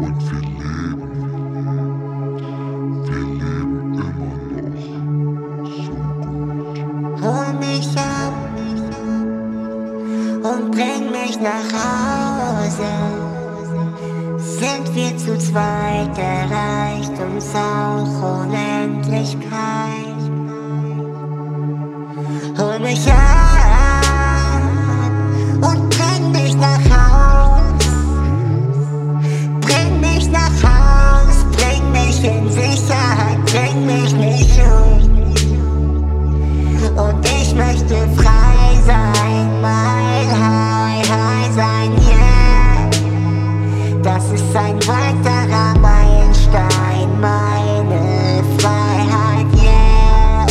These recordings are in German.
Und wir leben. Wir leben immer noch so gut. Hol mich ab und bring mich nach Hause. Sind wir zu zweit, erreicht uns auch Unendlichkeit. Hol mich ab. Bring mich um. Und ich möchte frei sein, mal high, high sein, yeah. Das ist ein weiterer Meilenstein, meine Freiheit, yeah.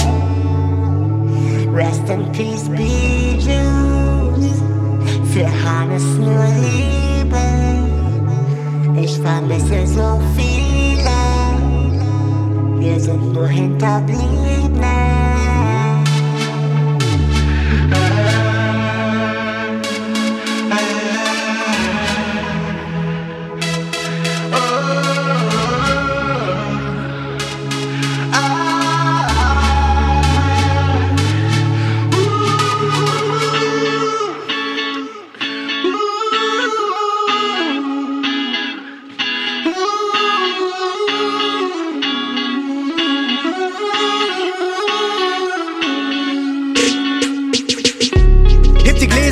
Rest in peace, be Juice. Für Hannes nur Liebe. Ich vermisse so viele. Wir sind nur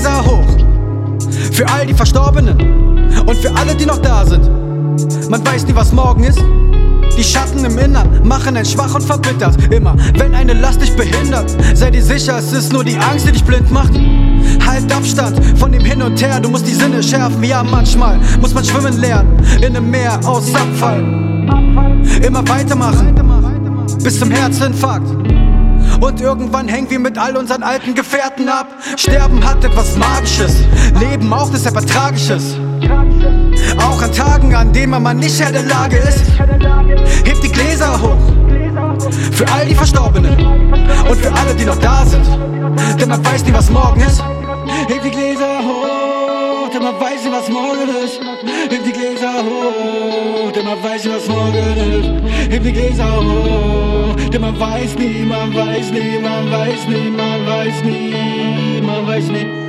Gläser hoch. Für all die Verstorbenen und für alle, die noch da sind. Man weiß nie, was morgen ist. Die Schatten im Innern machen einen schwach und verbittert. Immer, wenn eine Last dich behindert, sei dir sicher, es ist nur die Angst, die dich blind macht. Halt Abstand von dem Hin und Her, du musst die Sinne schärfen. Ja, manchmal muss man schwimmen lernen in einem Meer aus Abfall. Immer weitermachen bis zum Herzinfarkt. Und irgendwann hängen wir mit all unseren alten Gefährten ab. Sterben hat etwas Magisches, Leben auch ist etwas Tragisches. Auch an Tagen, an denen man nicht Herr der Lage ist. Hebt die Gläser hoch für all die Verstorbenen und für alle, die noch da sind. Denn man weiß nie, was morgen ist. Hebt die Gläser hoch, denn man weiß nie, was morgen ist. Hebt die Gläser hoch, denn man weiß nie, was morgen ist. Hebt die Gläser hoch, denn man weiß nie, man weiß nie, man weiß nie, man weiß nie, man weiß nie.